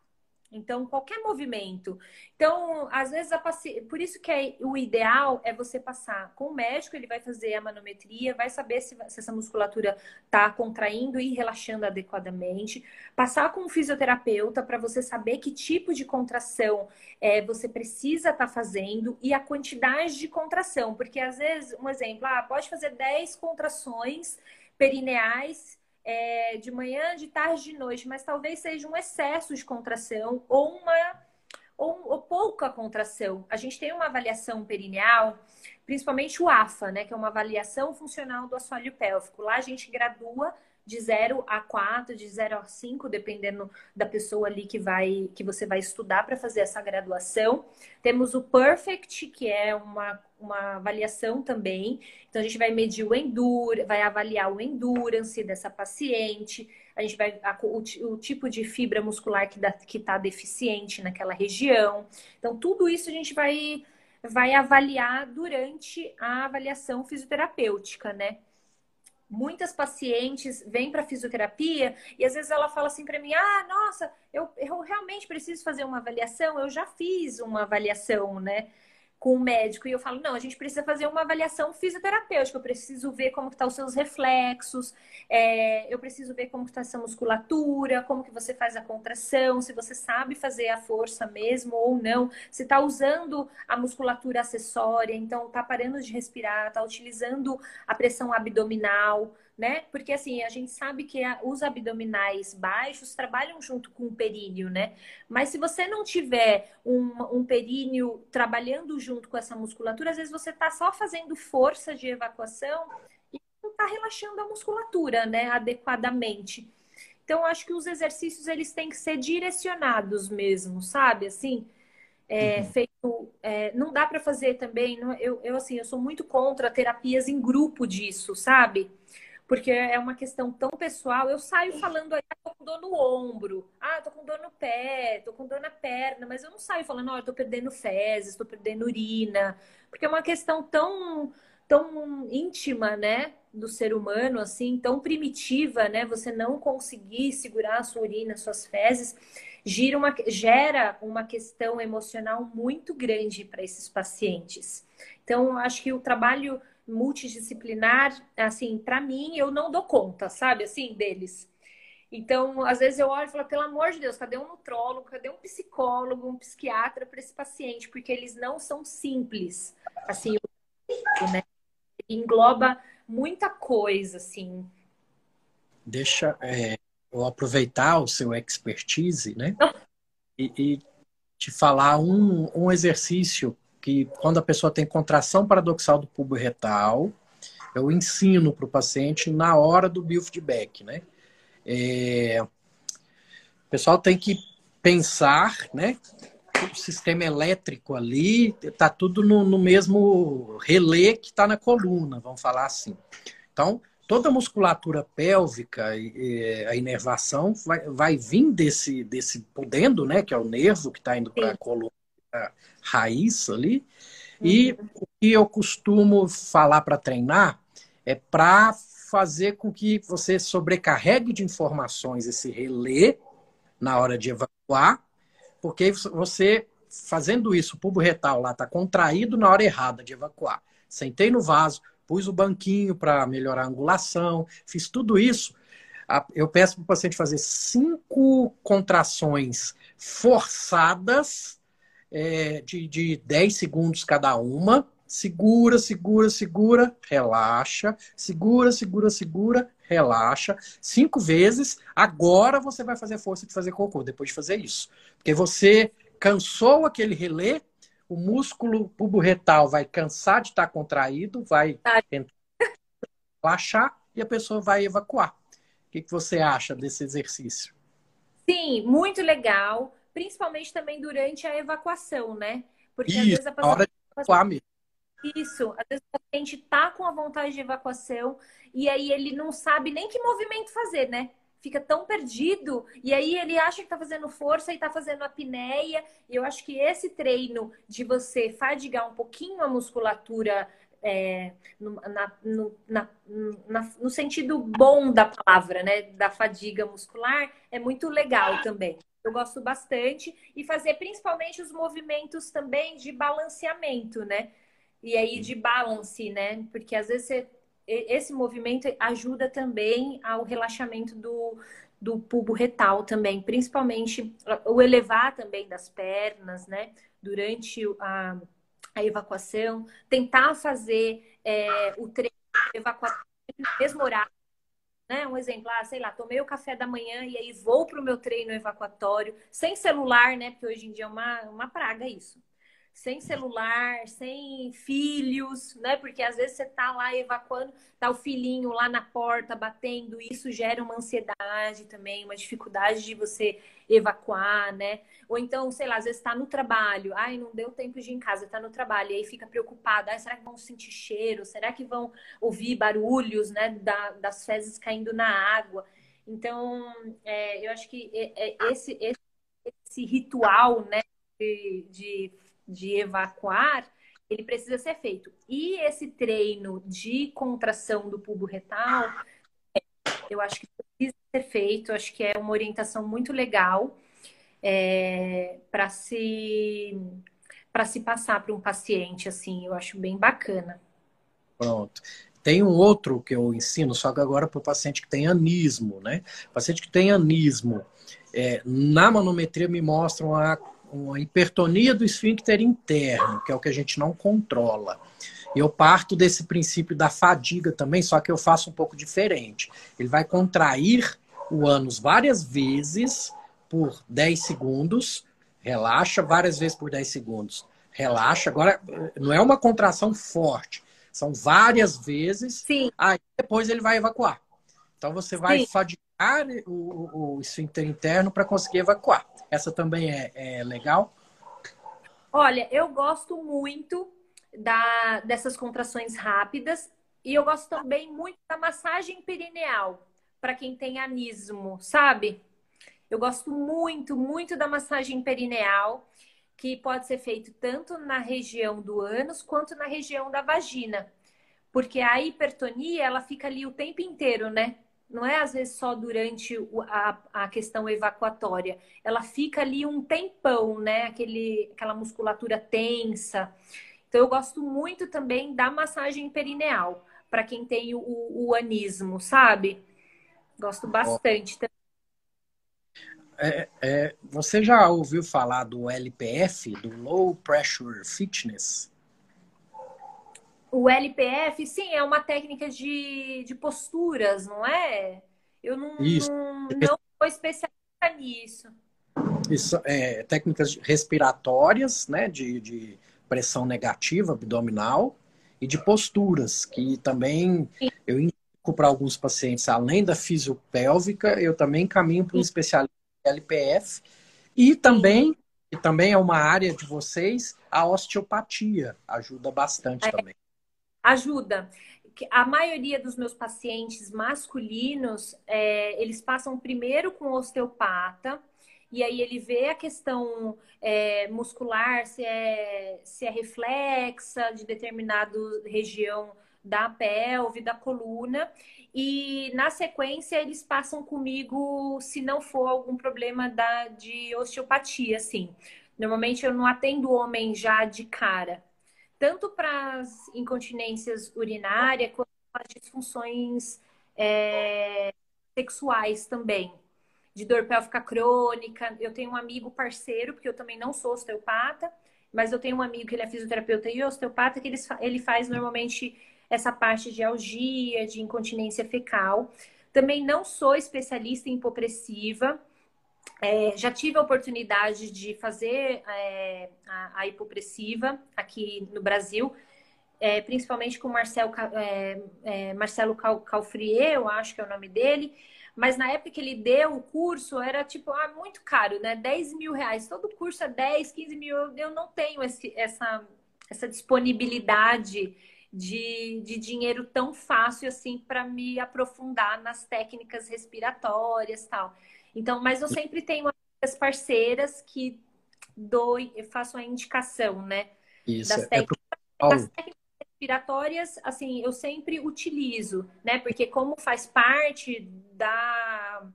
Então, qualquer movimento. Então, às vezes, a paci... por isso que é... o ideal é você passar com o médico, ele vai fazer a manometria, vai saber se, se essa musculatura está contraindo e relaxando adequadamente. Passar com um fisioterapeuta para você saber que tipo de contração é, você precisa estar tá fazendo e a quantidade de contração. Porque, às vezes, um exemplo, ah, pode fazer 10 contrações perineais é, de manhã, de tarde, de noite, mas talvez seja um excesso de contração ou uma ou, ou, pouca contração. A gente tem uma avaliação perineal, principalmente o AFA, né, que é uma avaliação funcional do assoalho pélvico. Lá a gente gradua de 0 a 4, de 0 a 5, dependendo da pessoa ali que vai que você vai estudar para fazer essa graduação. Temos o Perfect, que é uma, uma avaliação também. Então a gente vai medir o endurance, vai avaliar o endurance dessa paciente, a gente vai a, o, o, tipo de fibra muscular que está deficiente naquela região. Então, tudo isso a gente vai, vai avaliar durante a avaliação fisioterapêutica, né? Muitas pacientes vêm para fisioterapia e às vezes ela fala assim para mim: ah, nossa, eu, eu realmente preciso fazer uma avaliação. Eu já fiz uma avaliação, né? Com o médico. E eu falo, não, a gente precisa fazer uma avaliação fisioterapêutica, eu preciso ver como que tá os seus reflexos, é, eu preciso ver como que tá essa musculatura, como que você faz a contração, se você sabe fazer a força mesmo ou não, se está usando a musculatura acessória, então tá parando de respirar, tá utilizando a pressão abdominal, né? Porque assim, a gente sabe que os abdominais baixos trabalham junto com o períneo, né? Mas se você não tiver um, um períneo trabalhando junto com essa musculatura, às vezes você está só fazendo força de evacuação e não está relaxando a musculatura, né? Adequadamente. Então, acho que os exercícios eles têm que ser direcionados mesmo, sabe? Assim, é, uhum. feito. É, não dá para fazer também. Eu, eu, assim, eu sou muito contra terapias em grupo disso, sabe? Porque é uma questão tão pessoal. Eu saio falando aí, ah, tô com dor no ombro, ah, tô com dor no pé, tô com dor na perna, mas eu não saio falando, ó, oh, tô perdendo fezes, tô perdendo urina, porque é uma questão tão tão íntima, né, do ser humano, assim, tão primitiva, né, você não conseguir segurar a sua urina, suas fezes, gira uma, gera uma questão emocional muito grande para esses pacientes. Então, acho que o trabalho multidisciplinar, assim, para mim, eu não dou conta, sabe, assim, deles. Então, às vezes eu olho e falo, pelo amor de Deus, cadê um nutrólogo, cadê um psicólogo, um psiquiatra para esse paciente? Porque eles não são simples. Assim, né? engloba muita coisa, assim. Deixa é, eu aproveitar o seu expertise, né? E, e te falar um, um exercício que quando a pessoa tem contração paradoxal do pubo retal, eu ensino para o paciente na hora do biofeedback, né? É... O pessoal tem que pensar, né? O sistema elétrico ali está tudo no, no, mesmo relé que está na coluna, vamos falar assim. Então, toda a musculatura pélvica e a inervação vai, vai vir desse, desse podendo, né? Que é o nervo que está indo para a coluna raiz ali. Uhum. E o que eu costumo falar para treinar é para fazer com que você sobrecarregue de informações esse relé na hora de evacuar, porque você fazendo isso, o pubo retal lá está contraído na hora errada de evacuar. Sentei no vaso, pus o banquinho para melhorar a angulação, fiz tudo isso. Eu peço para o paciente fazer cinco contrações forçadas é, de, de 10 segundos cada uma. Segura, segura, segura, relaxa. Segura, segura, segura, relaxa. Cinco vezes. Agora você vai fazer força de fazer cocô, depois de fazer isso. Porque você cansou aquele relé, o músculo pubo-retal vai cansar de estar contraído, vai tá. relaxar e a pessoa vai evacuar. O que, que você acha desse exercício? Sim, muito legal principalmente também durante a evacuação, né? Porque Isso, às vezes a paciente... hora de evacuar mesmo. Isso, às vezes o paciente tá com a vontade de evacuação e aí ele não sabe nem que movimento fazer, né? Fica tão perdido e aí ele acha que tá fazendo força e tá fazendo apneia. E eu acho que esse treino de você fadigar um pouquinho a musculatura é, no, na, no, na, na, no sentido bom da palavra, né? Da fadiga muscular, é muito legal também eu gosto bastante. E fazer principalmente os movimentos também de balanceamento, né? E aí de balance, né? Porque às vezes você, esse movimento ajuda também ao relaxamento do, do pubo retal também, principalmente o elevar também das pernas, né? Durante a, a evacuação, tentar fazer é, o treino de evacuação no mesmo horário né? Um exemplo, ah, sei lá, tomei o café da manhã e aí vou para o meu treino evacuatório, sem celular, né? Porque hoje em dia é uma, uma praga isso. Sem celular, sem filhos, né? Porque às vezes você tá lá evacuando, tá o filhinho lá na porta batendo, isso gera uma ansiedade também, uma dificuldade de você evacuar, né? Ou então, sei lá, às vezes está no trabalho, ai, não deu tempo de ir em casa, está no trabalho, e aí fica preocupado, ai, será que vão sentir cheiro? Será que vão ouvir barulhos, né, da, das fezes caindo na água? Então, é, eu acho que esse, esse, esse, ritual, né, de, de, de evacuar, ele precisa ser feito. E esse treino de contração do pubo retal, eu acho que precisa ser feito, acho que é uma orientação muito legal é, para se para se passar para um paciente, assim, eu acho bem bacana. Pronto. Tem um outro que eu ensino, só que agora para o paciente que tem anismo, né? Paciente que tem anismo, é, na manometria me mostram a, uma hipertonia do esfíncter interno, que é o que a gente não controla. Eu parto desse princípio da fadiga também, só que eu faço um pouco diferente. Ele vai contrair o ânus várias vezes por 10 segundos, relaxa várias vezes por 10 segundos, relaxa. Agora, não é uma contração forte, são várias vezes. Sim. Aí depois ele vai evacuar. Então você vai Sim. O, o, o esfíncter interno para conseguir evacuar. Essa também é, é legal? Olha, eu gosto muito da, dessas contrações rápidas e eu gosto também muito da massagem perineal para quem tem anismo, sabe? Eu gosto muito, muito da massagem perineal, que pode ser feito tanto na região do ânus quanto na região da vagina. Porque a hipertonia, ela fica ali o tempo inteiro, né? Não é às vezes só durante a, a questão evacuatória. Ela fica ali um tempão, né? Aquele, aquela musculatura tensa. Então, eu gosto muito também da massagem perineal, para quem tem o, o, anismo, sabe? Gosto bastante também. É, é, você já ouviu falar do LPF, do Low Pressure Fitness? O LPF, sim, é uma técnica de, de posturas, não é? Eu não, Isso. não, não sou especialista nisso. Isso, é, técnicas respiratórias, né, de, de pressão negativa abdominal e de posturas, que também Sim. eu indico para alguns pacientes, além da fisiopélvica, eu também caminho para um especialista em LPF e também, também é uma área de vocês, a osteopatia ajuda bastante é, também. Ajuda. A maioria dos meus pacientes masculinos, é, eles passam primeiro com osteopata, e aí ele vê a questão é, muscular, se é, se é reflexa de determinada região da pelve, da coluna, e na sequência eles passam comigo se não for algum problema da, de osteopatia, assim. Normalmente eu não atendo homem já de cara, tanto para as incontinências urinárias quanto para as disfunções é, sexuais também de dor pélvica crônica. Eu tenho um amigo parceiro, porque eu também não sou osteopata, mas eu tenho um amigo que ele é fisioterapeuta e osteopata, que ele, ele faz normalmente essa parte de algia, de incontinência fecal. Também não sou especialista em hipopressiva. É, já tive a oportunidade de fazer é, a, a, hipopressiva aqui no Brasil, é, principalmente com Marcel, é, é, Marcelo Calfrier, eu acho que é o nome dele. Mas na época que ele deu o curso, era tipo, ah, muito caro, né? 10 mil reais. Todo curso é 10, 15 mil. Eu não tenho esse, essa, essa disponibilidade de, de dinheiro tão fácil assim para me aprofundar nas técnicas respiratórias tal. Então, mas eu sempre tenho as parceiras que dou, eu faço a indicação, né? Isso, das técnicas, é das técnicas respiratórias, assim, eu sempre utilizo, né? Porque como faz parte da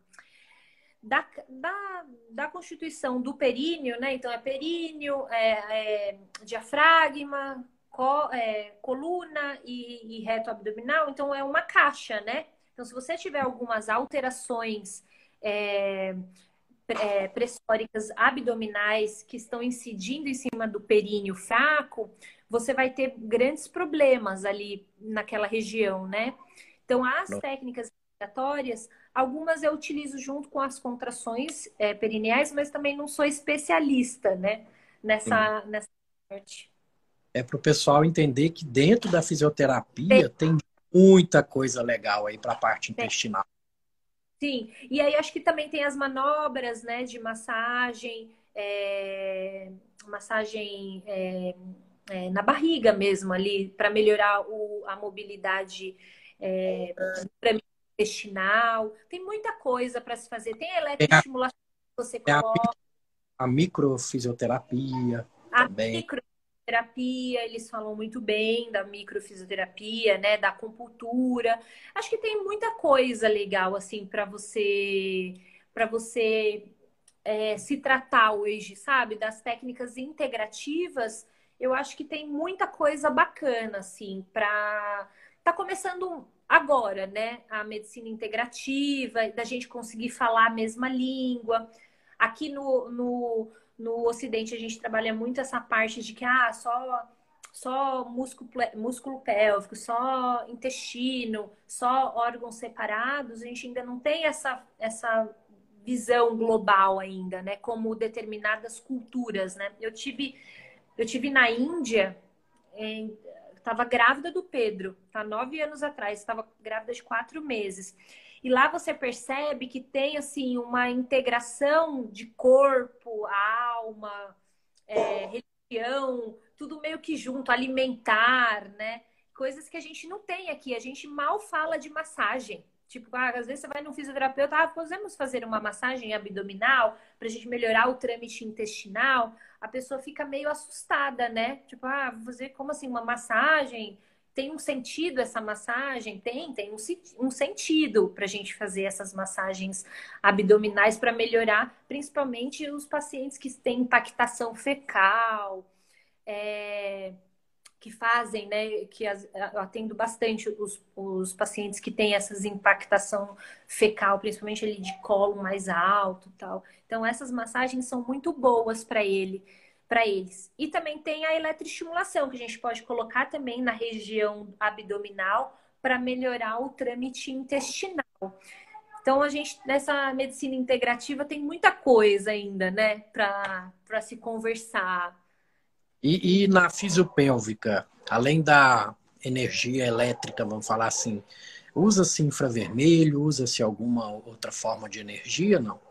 da, da, da constituição do períneo, né? Então é períneo, é, é diafragma, co, é, coluna e, e reto abdominal, então é uma caixa, né? Então, se você tiver algumas alterações é, é, pressóricas abdominais que estão incidindo em cima do períneo fraco, você vai ter grandes problemas ali naquela região, né? Então, as Não. técnicas respiratórias, algumas eu utilizo junto com as contrações é, perineais, mas também não sou especialista, né? Nessa, nessa parte. É para o pessoal entender que dentro da fisioterapia tem, tem muita coisa legal aí para a parte intestinal. Sim, e aí acho que também tem as manobras, né, de massagem, é, massagem é, é, na barriga mesmo ali, para melhorar o, a mobilidade é, intestinal. Tem muita coisa para se fazer. Tem eletroestimulação que você coloca. A, a microfisioterapia a também. Terapia, eles falam muito bem da microfisioterapia, né, da acupuntura. Acho que tem muita coisa legal assim para você para você é, se tratar hoje, sabe? Das técnicas integrativas, eu acho que tem muita coisa bacana assim para tá começando agora, né? A medicina integrativa, da gente conseguir falar a mesma língua. Aqui no, no no Ocidente, a gente trabalha muito essa parte de que, ah, só, só músculo, músculo pélvico, só intestino, só órgãos separados. A gente ainda não tem essa, essa visão global ainda, né? Como determinadas culturas, né? Eu tive, eu tive na Índia, estava grávida do Pedro, tá? Nove anos atrás, estava grávida de quatro meses. E lá você percebe que tem assim uma integração de corpo, alma, é, religião, tudo meio que junto, alimentar, né? Coisas que a gente não tem aqui. A gente mal fala de massagem. Tipo, ah, às vezes você vai num fisioterapeuta, ah, podemos fazer uma massagem abdominal para a gente melhorar o trâmite intestinal. A pessoa fica meio assustada, né? Tipo, ah, fazer como assim uma massagem? Tem um sentido essa massagem? Tem, tem um, um sentido para a gente fazer essas massagens abdominais para melhorar, principalmente os pacientes que têm impactação fecal, é, que fazem, né? Que eu atendo bastante os, os pacientes que têm essas impactação fecal, principalmente ali de colo mais alto tal. Então, essas massagens são muito boas para ele para eles. E também tem a eletroestimulação, que a gente pode colocar também na região abdominal para melhorar o trâmite intestinal. Então, a gente, nessa medicina integrativa, tem muita coisa ainda, né, para se conversar. E, e na fisiopélvica, além da energia elétrica, vamos falar assim, usa-se infravermelho, usa-se alguma outra forma de energia, não?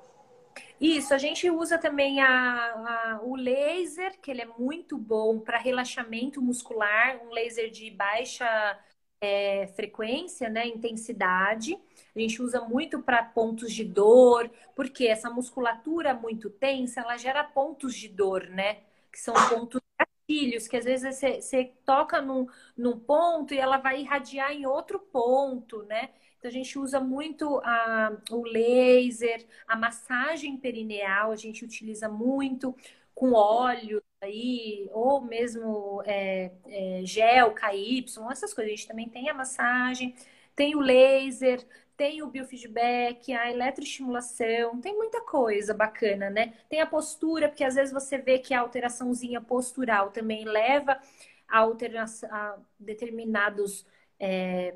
Isso, a gente usa também a, a, o laser, que ele é muito bom para relaxamento muscular, um laser de baixa é, frequência, né, intensidade. A gente usa muito para pontos de dor, porque essa musculatura muito tensa, ela gera pontos de dor, né? Que são pontos gatilhos, que às vezes você, você toca num, num ponto e ela vai irradiar em outro ponto, né? Então, a gente usa muito a, o laser, a massagem perineal, a gente utiliza muito com óleo aí, ou mesmo é, é, gel, KY, essas coisas. A gente também tem a massagem, tem o laser, tem o biofeedback, a eletroestimulação, tem muita coisa bacana, né? Tem a postura, porque às vezes você vê que a alteraçãozinha postural também leva a, alteração, a determinados é,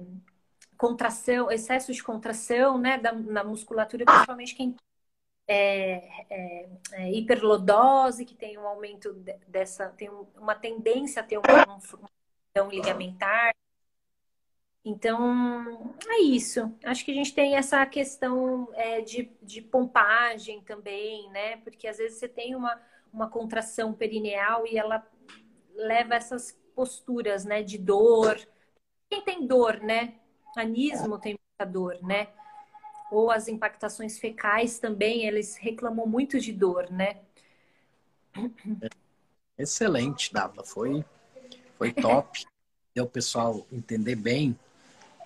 contração, excesso de contração, né, da, na musculatura, principalmente quem é, é, é, hiperlodose, que tem um aumento dessa, tem uma tendência a ter um, um ligamentar. Então, é isso. Acho que a gente tem essa questão é, de, de pompagem também, né? Porque às vezes você tem uma, uma contração perineal e ela leva essas posturas, né? De dor. Quem tem dor, né? Anismo tem muita dor, né? Ou as impactações fecais também, eles reclamam muito de dor, né? Excelente, Dava. Foi, foi top. Deu o pessoal entender bem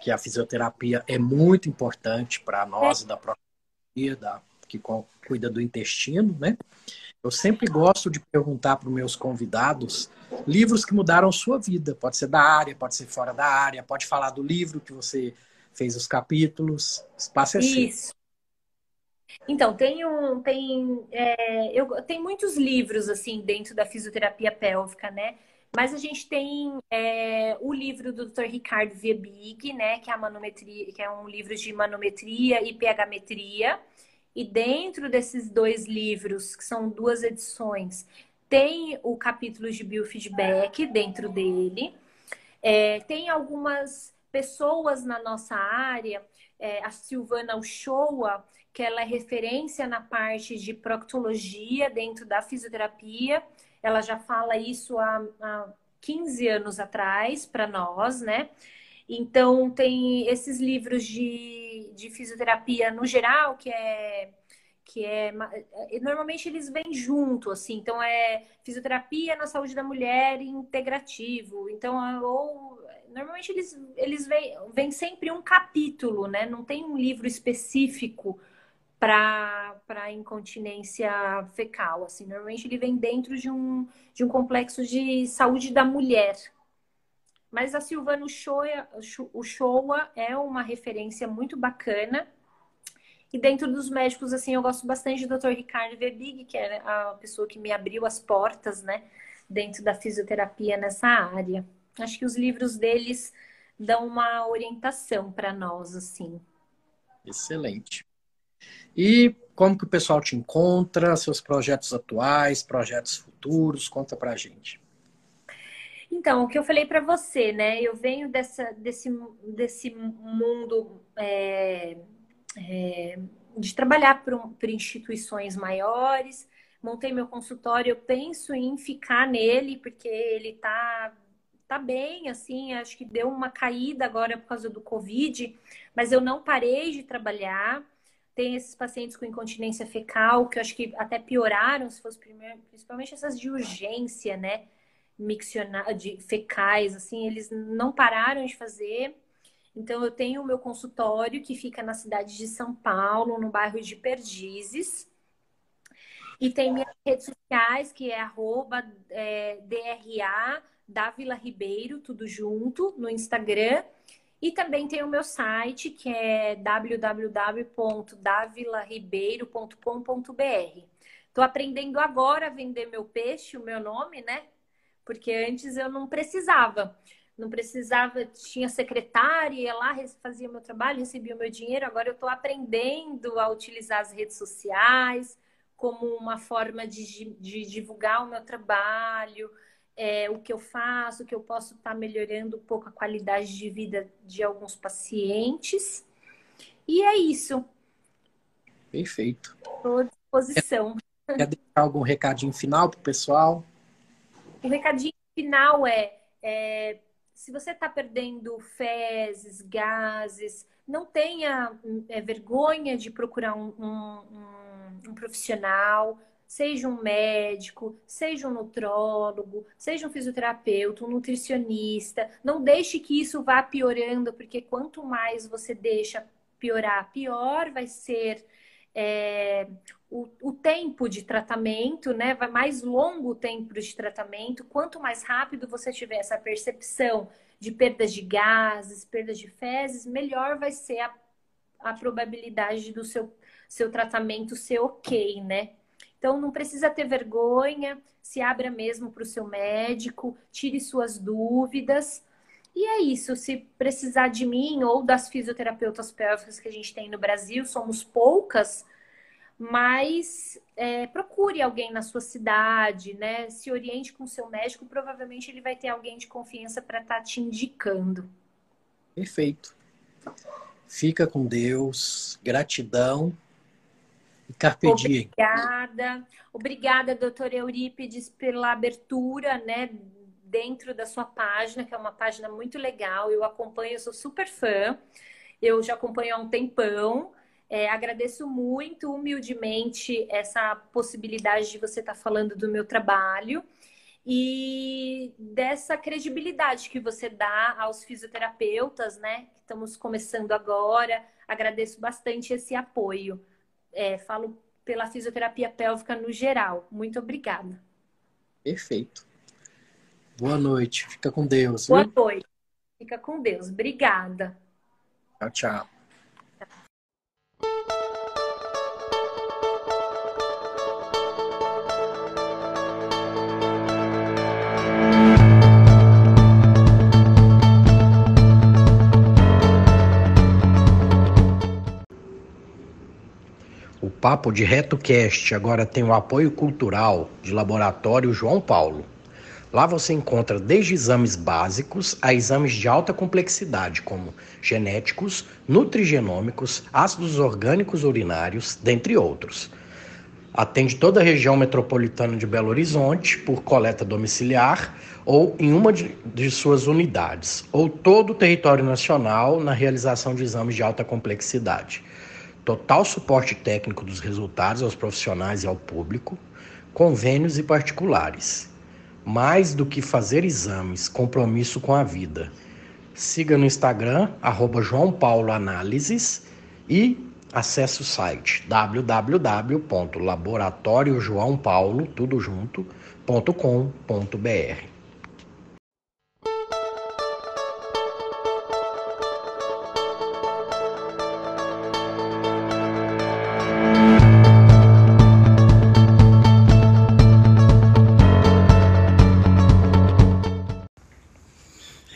que a fisioterapia é muito importante para nós é. da própria da que cuida do intestino, né? Eu sempre gosto de perguntar para os meus convidados livros que mudaram sua vida. Pode ser da área, pode ser fora da área, pode falar do livro que você fez os capítulos. Espaço é Isso. Seu. Então, tem um, tem, é, eu, tem muitos livros assim dentro da fisioterapia pélvica, né? Mas a gente tem é, o livro do Dr. Ricardo Viebig, né? Que é a manometria, que é um livro de manometria e pHmetria. E dentro desses dois livros, que são duas edições, tem o capítulo de biofeedback dentro dele. É, tem algumas pessoas na nossa área, é, a Silvana Uchoa, que ela é referência na parte de proctologia dentro da fisioterapia. Ela já fala isso há, há 15 anos atrás para nós, né? Então, tem esses livros de, de fisioterapia no geral, que é, que é normalmente eles vêm junto, assim, então é fisioterapia na saúde da mulher integrativo, então ou normalmente eles eles vêm, vêm sempre um capítulo, né? Não tem um livro específico para incontinência fecal, assim, normalmente ele vem dentro de um de um complexo de saúde da mulher. Mas a Silvana Uchoa é uma referência muito bacana e dentro dos médicos, assim, eu gosto bastante do Dr. Ricardo Verbig, que é a pessoa que me abriu as portas, né, dentro da fisioterapia nessa área. Acho que os livros deles dão uma orientação para nós, assim. Excelente. E como que o pessoal te encontra, seus projetos atuais, projetos futuros, conta pra gente. Então, o que eu falei para você, né? Eu venho dessa, desse, desse mundo é, é, de trabalhar por, instituições maiores. Montei meu consultório, eu penso em ficar nele, porque ele tá, tá bem, assim, acho que deu uma caída agora por causa do Covid, mas eu não parei de trabalhar. Tem esses pacientes com incontinência fecal, que eu acho que até pioraram, se fosse primeiro, principalmente essas de urgência, né? Miccionar, de fecais, assim, eles não pararam de fazer. Então, eu tenho o meu consultório que fica na cidade de São Paulo, no bairro de Perdizes. E tem minhas redes sociais, que é arroba é, DRA da Vila Ribeiro, tudo junto, no Instagram. E também tem o meu site, que é www.davilaribeiro.com.br. Estou aprendendo agora a vender meu peixe, o meu nome, né? Porque antes eu não precisava não precisava, tinha secretária, ia lá, fazia meu trabalho, recebia o meu dinheiro. Agora eu estou aprendendo a utilizar as redes sociais como uma forma de, de divulgar o meu trabalho, é, o que eu faço, o que eu posso estar tá melhorando um pouco a qualidade de vida de alguns pacientes. E é isso. Perfeito. Estou à disposição. Quer deixar algum recadinho final para o pessoal? O recadinho final é, é se você está perdendo fezes, gases, não tenha é, vergonha de procurar um, um, um, profissional, seja um médico, seja um nutrólogo, seja um fisioterapeuta, um nutricionista. Não deixe que isso vá piorando, porque quanto mais você deixa piorar, pior vai ser é, o, o, tempo de tratamento, né? Vai mais longo o tempo de tratamento. Quanto mais rápido você tiver essa percepção de perdas de gases, perdas de fezes, melhor vai ser a, a probabilidade do seu, seu tratamento ser ok, né? Então não precisa ter vergonha, se abra mesmo para o seu médico, tire suas dúvidas. E é isso, se precisar de mim ou das fisioterapeutas pélvicas que a gente tem no Brasil, somos poucas, mas é, procure alguém na sua cidade, né? Se oriente com o seu médico, provavelmente ele vai ter alguém de confiança para estar tá te indicando. Perfeito. Fica com Deus, gratidão e carpe. Obrigada. Obrigada, doutora Eurípides, pela abertura, né? Dentro da sua página, que é uma página muito legal. Eu acompanho, eu sou super fã. Eu já acompanho há um tempão. É, agradeço muito, humildemente, essa possibilidade de você estar tá falando do meu trabalho e dessa credibilidade que você dá aos fisioterapeutas, né? Que estamos começando agora. Agradeço bastante esse apoio. É, falo pela fisioterapia pélvica no geral. Muito obrigada. Perfeito. Boa noite. Fica com Deus. Boa viu? noite. Fica com Deus. Obrigada. Tchau, tchau. O Papo de RetoCast agora tem o apoio cultural de Laboratório João Paulo. Lá você encontra desde exames básicos a exames de alta complexidade, como genéticos, nutrigenômicos, ácidos orgânicos urinários, dentre outros. Atende toda a região metropolitana de Belo Horizonte por coleta domiciliar ou em uma de, de suas unidades, ou todo o território nacional na realização de exames de alta complexidade. total suporte técnico dos resultados aos profissionais e ao público, convênios e particulares. Mais do que fazer exames, compromisso com a vida. Siga no Instagram, arroba João Paulo Análises e acesse o site www.laboratoriojoaopaulo, tudo junto.com.br.